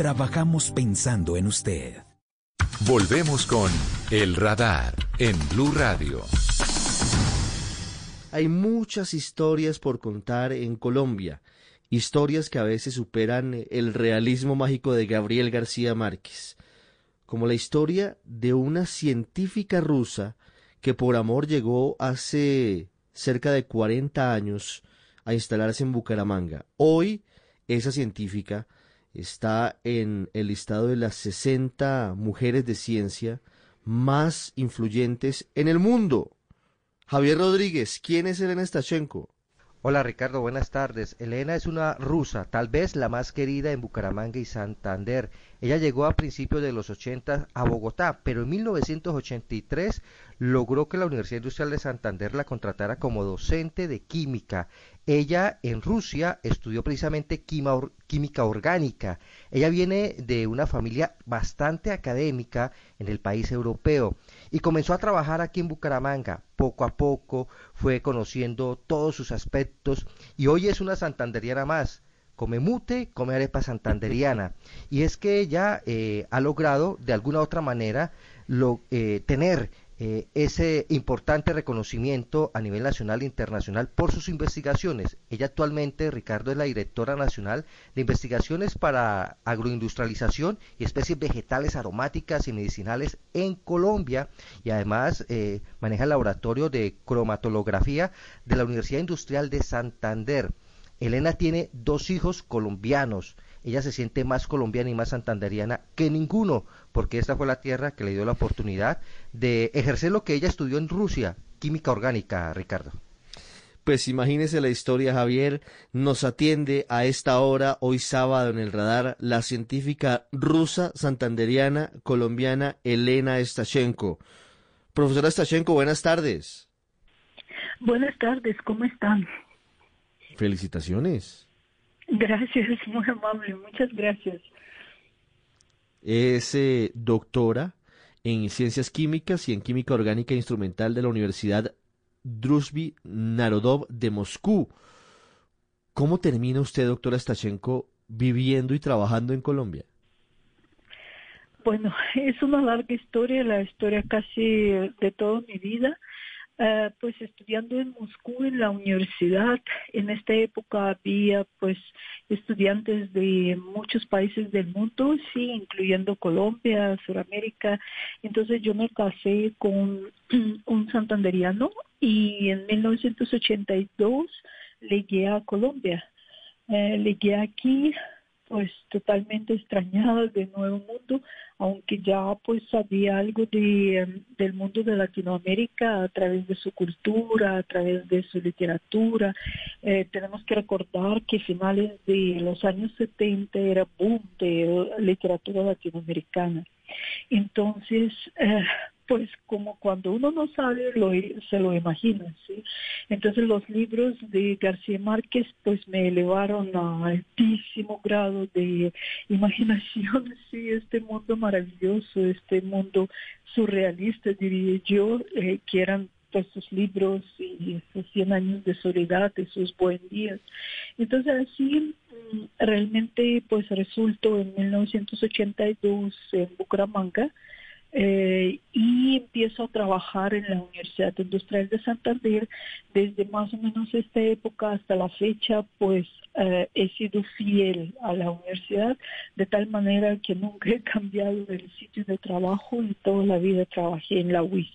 trabajamos pensando en usted. Volvemos con El Radar en Blue Radio. Hay muchas historias por contar en Colombia, historias que a veces superan el realismo mágico de Gabriel García Márquez, como la historia de una científica rusa que por amor llegó hace cerca de 40 años a instalarse en Bucaramanga. Hoy esa científica está en el listado de las 60 mujeres de ciencia más influyentes en el mundo. Javier Rodríguez, ¿quién es Elena Stachenko? Hola Ricardo, buenas tardes. Elena es una rusa, tal vez la más querida en Bucaramanga y Santander. Ella llegó a principios de los 80 a Bogotá, pero en 1983 logró que la Universidad Industrial de Santander la contratara como docente de química. Ella en Rusia estudió precisamente química orgánica. Ella viene de una familia bastante académica en el país europeo y comenzó a trabajar aquí en Bucaramanga. Poco a poco fue conociendo todos sus aspectos y hoy es una santanderiana más. Come mute, come arepa santanderiana. Y es que ella eh, ha logrado de alguna otra manera lo, eh, tener eh, ese importante reconocimiento a nivel nacional e internacional por sus investigaciones. Ella actualmente, Ricardo, es la directora nacional de investigaciones para agroindustrialización y especies vegetales aromáticas y medicinales en Colombia y además eh, maneja el laboratorio de cromatolografía de la Universidad Industrial de Santander. Elena tiene dos hijos colombianos ella se siente más colombiana y más santanderiana que ninguno, porque esta fue la tierra que le dio la oportunidad de ejercer lo que ella estudió en Rusia, química orgánica, Ricardo. Pues imagínese la historia, Javier. Nos atiende a esta hora, hoy sábado, en el radar, la científica rusa, santanderiana, colombiana, Elena Stashenko. Profesora Stashenko, buenas tardes. Buenas tardes, ¿cómo están? Felicitaciones. Gracias, muy amable, muchas gracias. Es eh, doctora en Ciencias Químicas y en Química Orgánica Instrumental de la Universidad Druzhby Narodov de Moscú. ¿Cómo termina usted, doctora Stachenko, viviendo y trabajando en Colombia? Bueno, es una larga historia, la historia casi de toda mi vida. Eh, pues estudiando en Moscú en la universidad. En esta época había pues estudiantes de muchos países del mundo, sí, incluyendo Colombia, Sudamérica. Entonces yo me casé con un santanderiano y en 1982 llegué a Colombia. Eh, llegué aquí pues totalmente extrañada de Nuevo Mundo, aunque ya pues sabía algo de, em, del mundo de Latinoamérica a través de su cultura, a través de su literatura. Eh, tenemos que recordar que finales de los años 70 era boom de literatura latinoamericana. Entonces, eh, pues como cuando uno no sabe, lo, se lo imagina, ¿sí? Entonces los libros de García Márquez pues me elevaron a altísimo grado de imaginación, sí, este mundo maravilloso, este mundo surrealista, diría yo, eh, que eran pues sus libros y sus 100 años de soledad, sus buen días. Entonces así mm, realmente pues resultó en 1982 en Bucaramanga, eh, y empiezo a trabajar en la Universidad Industrial de Santander desde más o menos esta época hasta la fecha pues eh, he sido fiel a la universidad de tal manera que nunca he cambiado el sitio de trabajo y toda la vida trabajé en la UIS.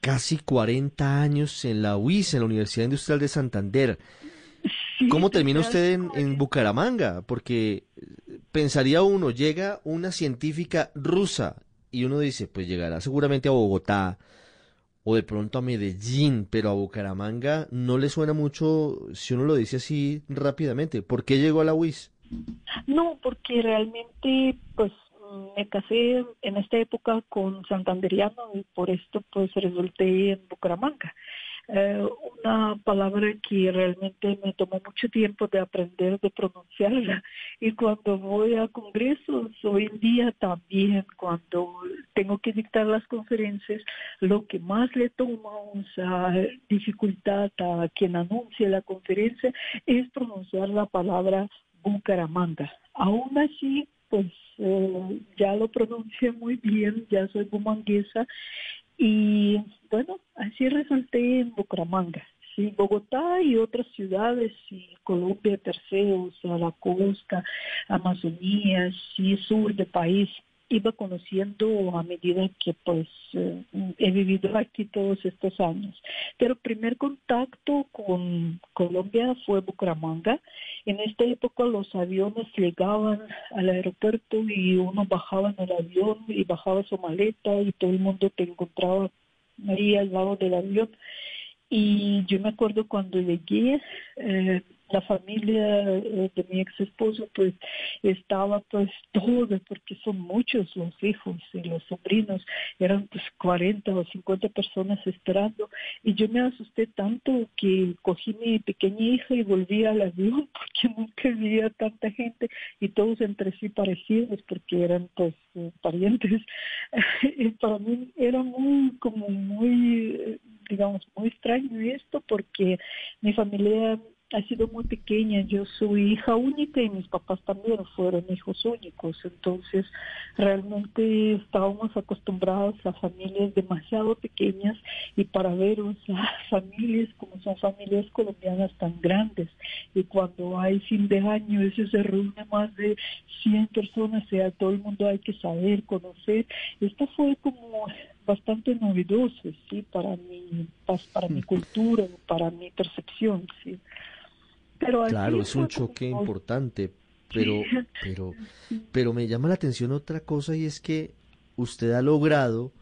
Casi 40 años en la UIS, en la Universidad Industrial de Santander. ¿Cómo termina usted en, en Bucaramanga? Porque pensaría uno, llega una científica rusa y uno dice, pues llegará seguramente a Bogotá o de pronto a Medellín, pero a Bucaramanga no le suena mucho si uno lo dice así rápidamente. ¿Por qué llegó a la UIS? No, porque realmente pues me casé en esta época con santanderiano y por esto pues resulté en Bucaramanga. Eh, una palabra que realmente me tomó mucho tiempo de aprender de pronunciarla y cuando voy a congresos hoy en día también cuando tengo que dictar las conferencias lo que más le toma esa dificultad a quien anuncia la conferencia es pronunciar la palabra Bucaramanga. Aún así pues eh, ya lo pronuncié muy bien, ya soy bumanguesa y bueno, así resulté en Bucaramanga. Sí, Bogotá y otras ciudades, sí, Colombia, Terceos, la costa, Amazonía, sí, sur del país, iba conociendo a medida que pues eh, he vivido aquí todos estos años. Pero primer contacto con Colombia fue Bucaramanga. En esta época los aviones llegaban al aeropuerto y uno bajaba en el avión y bajaba su maleta y todo el mundo te encontraba ahí al lado del avión. Y yo me acuerdo cuando llegué, eh, la familia eh, de mi ex esposo pues estaba pues todo porque son muchos los hijos y los sobrinos eran pues 40 o 50 personas esperando y yo me asusté tanto que cogí mi pequeña hija y volví al avión porque nunca veía tanta gente y todos entre sí parecidos porque eran pues eh, parientes. Y para mí era muy como muy digamos muy extraño esto porque mi familia ha sido muy pequeña, yo soy hija única y mis papás también fueron hijos únicos, entonces realmente estábamos acostumbrados a familias demasiado pequeñas y para ver a familias como son familias colombianas tan grandes. Y cuando hay fin de año eso se reúne más de 100 personas, o sea, todo el mundo hay que saber, conocer, esto fue como bastante novedoso, sí, para mi, para mi cultura, para mi percepción, sí claro, es un choque importante, pero, pero, pero me llama la atención otra cosa y es que usted ha logrado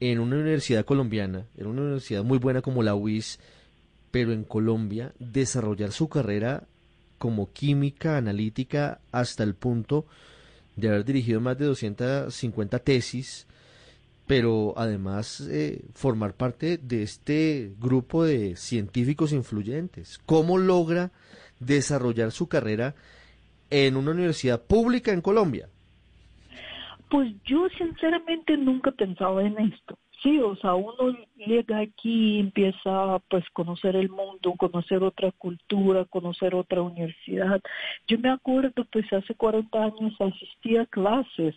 en una universidad colombiana, en una universidad muy buena como la UIS, pero en Colombia, desarrollar su carrera como química analítica hasta el punto de haber dirigido más de 250 tesis, pero además eh, formar parte de este grupo de científicos influyentes. ¿Cómo logra desarrollar su carrera en una universidad pública en Colombia? Pues yo sinceramente nunca pensaba en esto. Sí, o sea, uno llega aquí empieza pues conocer el mundo, conocer otra cultura, conocer otra universidad. Yo me acuerdo pues hace 40 años asistía a clases,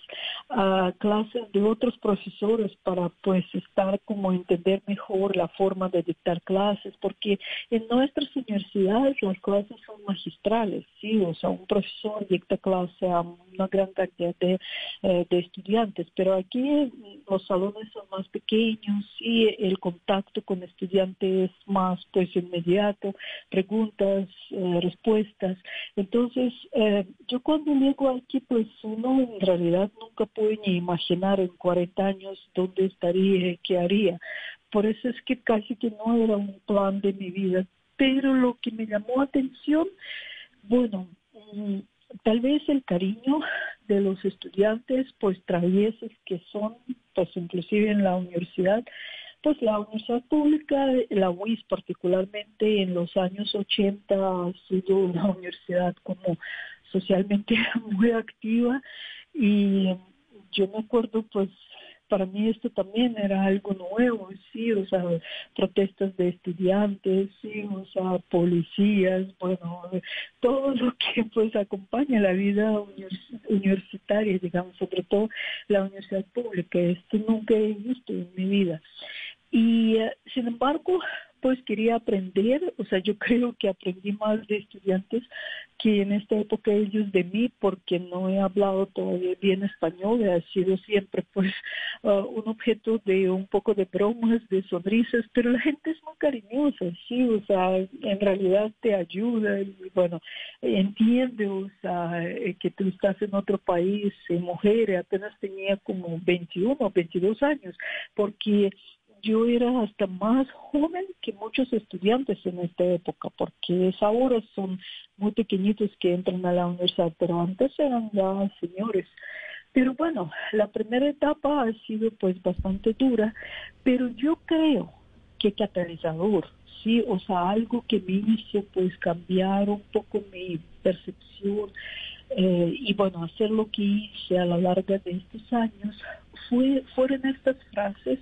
a clases de otros profesores para pues estar como entender mejor la forma de dictar clases, porque en nuestras universidades las clases son magistrales, sí, o sea, un profesor dicta clase a una gran cantidad de, eh, de estudiantes, pero aquí los salones son más pequeños y el contacto con estudiantes más pues inmediato, preguntas, eh, respuestas. Entonces, eh, yo cuando llego aquí, pues uno en realidad nunca puede ni imaginar en 40 años dónde estaría, qué haría. Por eso es que casi que no era un plan de mi vida. Pero lo que me llamó atención, bueno, mm, tal vez el cariño de los estudiantes, pues traviesos que son, pues inclusive en la universidad, pues la universidad pública, la UIS particularmente en los años 80 ha sido una universidad como socialmente muy activa y yo me acuerdo pues para mí esto también era algo nuevo, sí, o sea, protestas de estudiantes, sí, o sea, policías, bueno, todo lo que pues acompaña la vida universitaria, digamos, sobre todo la universidad pública, esto nunca he visto en mi vida. Y eh, sin embargo, pues quería aprender, o sea, yo creo que aprendí más de estudiantes que en esta época ellos de mí, porque no he hablado todavía bien español, he sido siempre pues uh, un objeto de un poco de bromas, de sonrisas, pero la gente es muy cariñosa, sí, o sea, en realidad te ayuda y bueno, entiende, o sea, eh, que tú estás en otro país, eh, mujer, apenas tenía como 21 o 22 años, porque yo era hasta más joven que muchos estudiantes en esta época, porque ahora son muy pequeñitos que entran a la universidad, pero antes eran ya señores. Pero bueno, la primera etapa ha sido pues bastante dura, pero yo creo que catalizador, sí, o sea, algo que me hizo pues cambiar un poco mi percepción eh, y bueno, hacer lo que hice a lo largo de estos años fue, fueron estas frases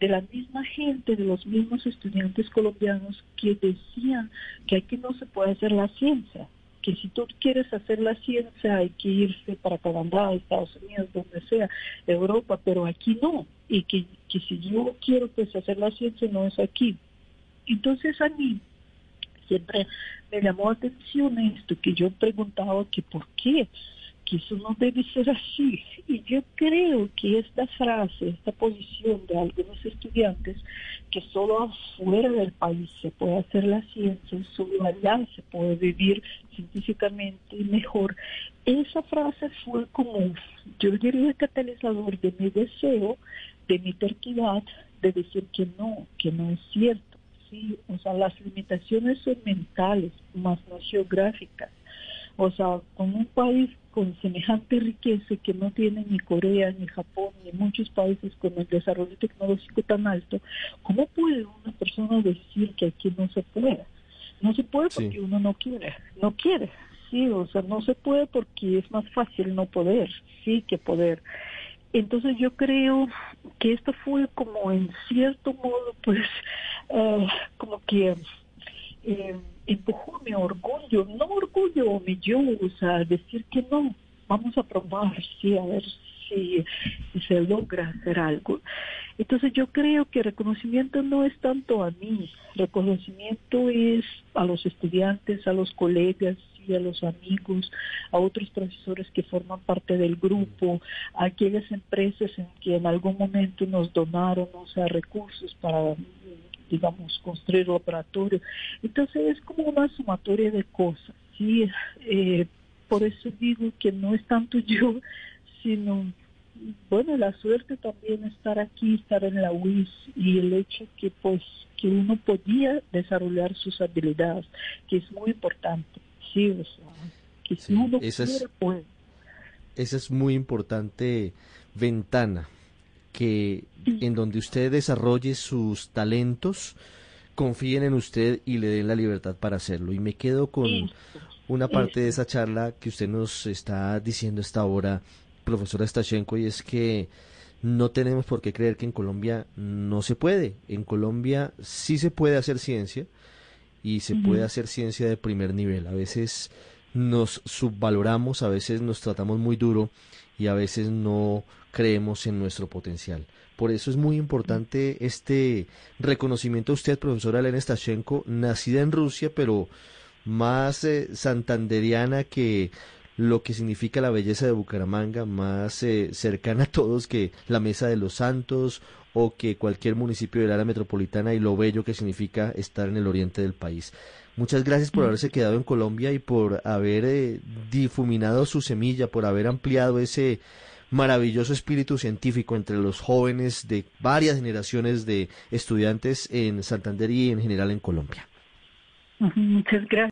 de la misma gente, de los mismos estudiantes colombianos que decían que aquí no se puede hacer la ciencia. que si tú quieres hacer la ciencia hay que irse para Canadá, Estados Unidos, donde sea, Europa, pero aquí no, y que, que si yo quiero pues hacer la ciencia no es aquí. Entonces a mí siempre me llamó la atención esto, que yo preguntaba que por qué, que eso no debe ser así. Y yo creo que esta frase, esta posición de algunos estudiantes, que solo afuera del país se puede hacer la ciencia, solo allá se puede vivir científicamente mejor, esa frase fue como, yo diría, el catalizador de mi deseo, de mi terquedad, de decir que no, que no es cierto o sea, las limitaciones son mentales, más no geográficas. O sea, con un país con semejante riqueza que no tiene ni Corea, ni Japón, ni muchos países con el desarrollo tecnológico tan alto, ¿cómo puede una persona decir que aquí no se puede? No se puede porque uno no quiere, no quiere, sí, o sea, no se puede porque es más fácil no poder, sí, que poder. Entonces yo creo que esto fue como en cierto modo, pues, eh, como que eh, empujó mi orgullo, no orgullo, mi yo, sea, decir que no, vamos a probar, sí, a ver si, se logra hacer algo. Entonces yo creo que reconocimiento no es tanto a mí, reconocimiento es a los estudiantes, a los colegas, a los amigos, a otros profesores que forman parte del grupo, a aquellas empresas en que en algún momento nos donaron o sea, recursos para digamos, construir laboratorio. Entonces es como una sumatoria de cosas, ¿sí? Eh, por eso digo que no es tanto yo, sino, bueno, la suerte también estar aquí, estar en la UIS y el hecho que, pues, que uno podía desarrollar sus habilidades, que es muy importante que si uno esa es, Esa es muy importante ventana, que en donde usted desarrolle sus talentos, confíen en usted y le den la libertad para hacerlo. Y me quedo con una parte de esa charla que usted nos está diciendo esta hora, profesora Stachenko, y es que no tenemos por qué creer que en Colombia no se puede. En Colombia sí se puede hacer ciencia, y se puede hacer ciencia de primer nivel. A veces nos subvaloramos, a veces nos tratamos muy duro y a veces no creemos en nuestro potencial. Por eso es muy importante este reconocimiento a usted, profesora Elena Stashenko, nacida en Rusia, pero más eh, santanderiana que lo que significa la belleza de Bucaramanga, más eh, cercana a todos que la Mesa de los Santos o que cualquier municipio del área metropolitana y lo bello que significa estar en el oriente del país. Muchas gracias por haberse quedado en Colombia y por haber eh, difuminado su semilla, por haber ampliado ese maravilloso espíritu científico entre los jóvenes de varias generaciones de estudiantes en Santander y en general en Colombia. Muchas gracias.